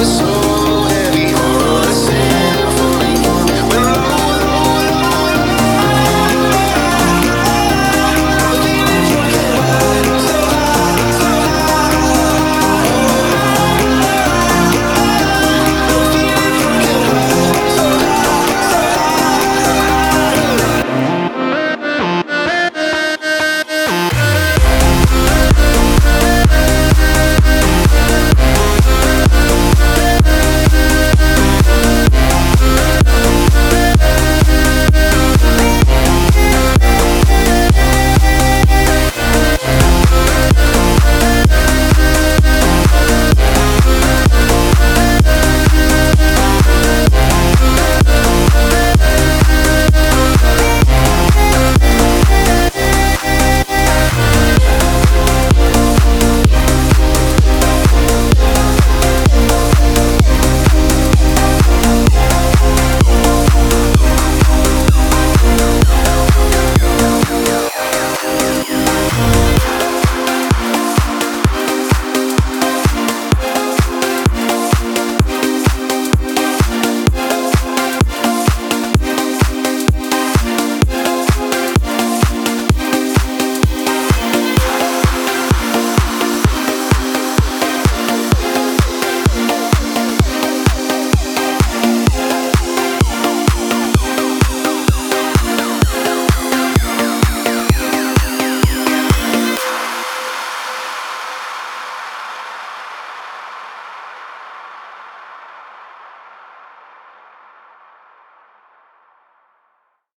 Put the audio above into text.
was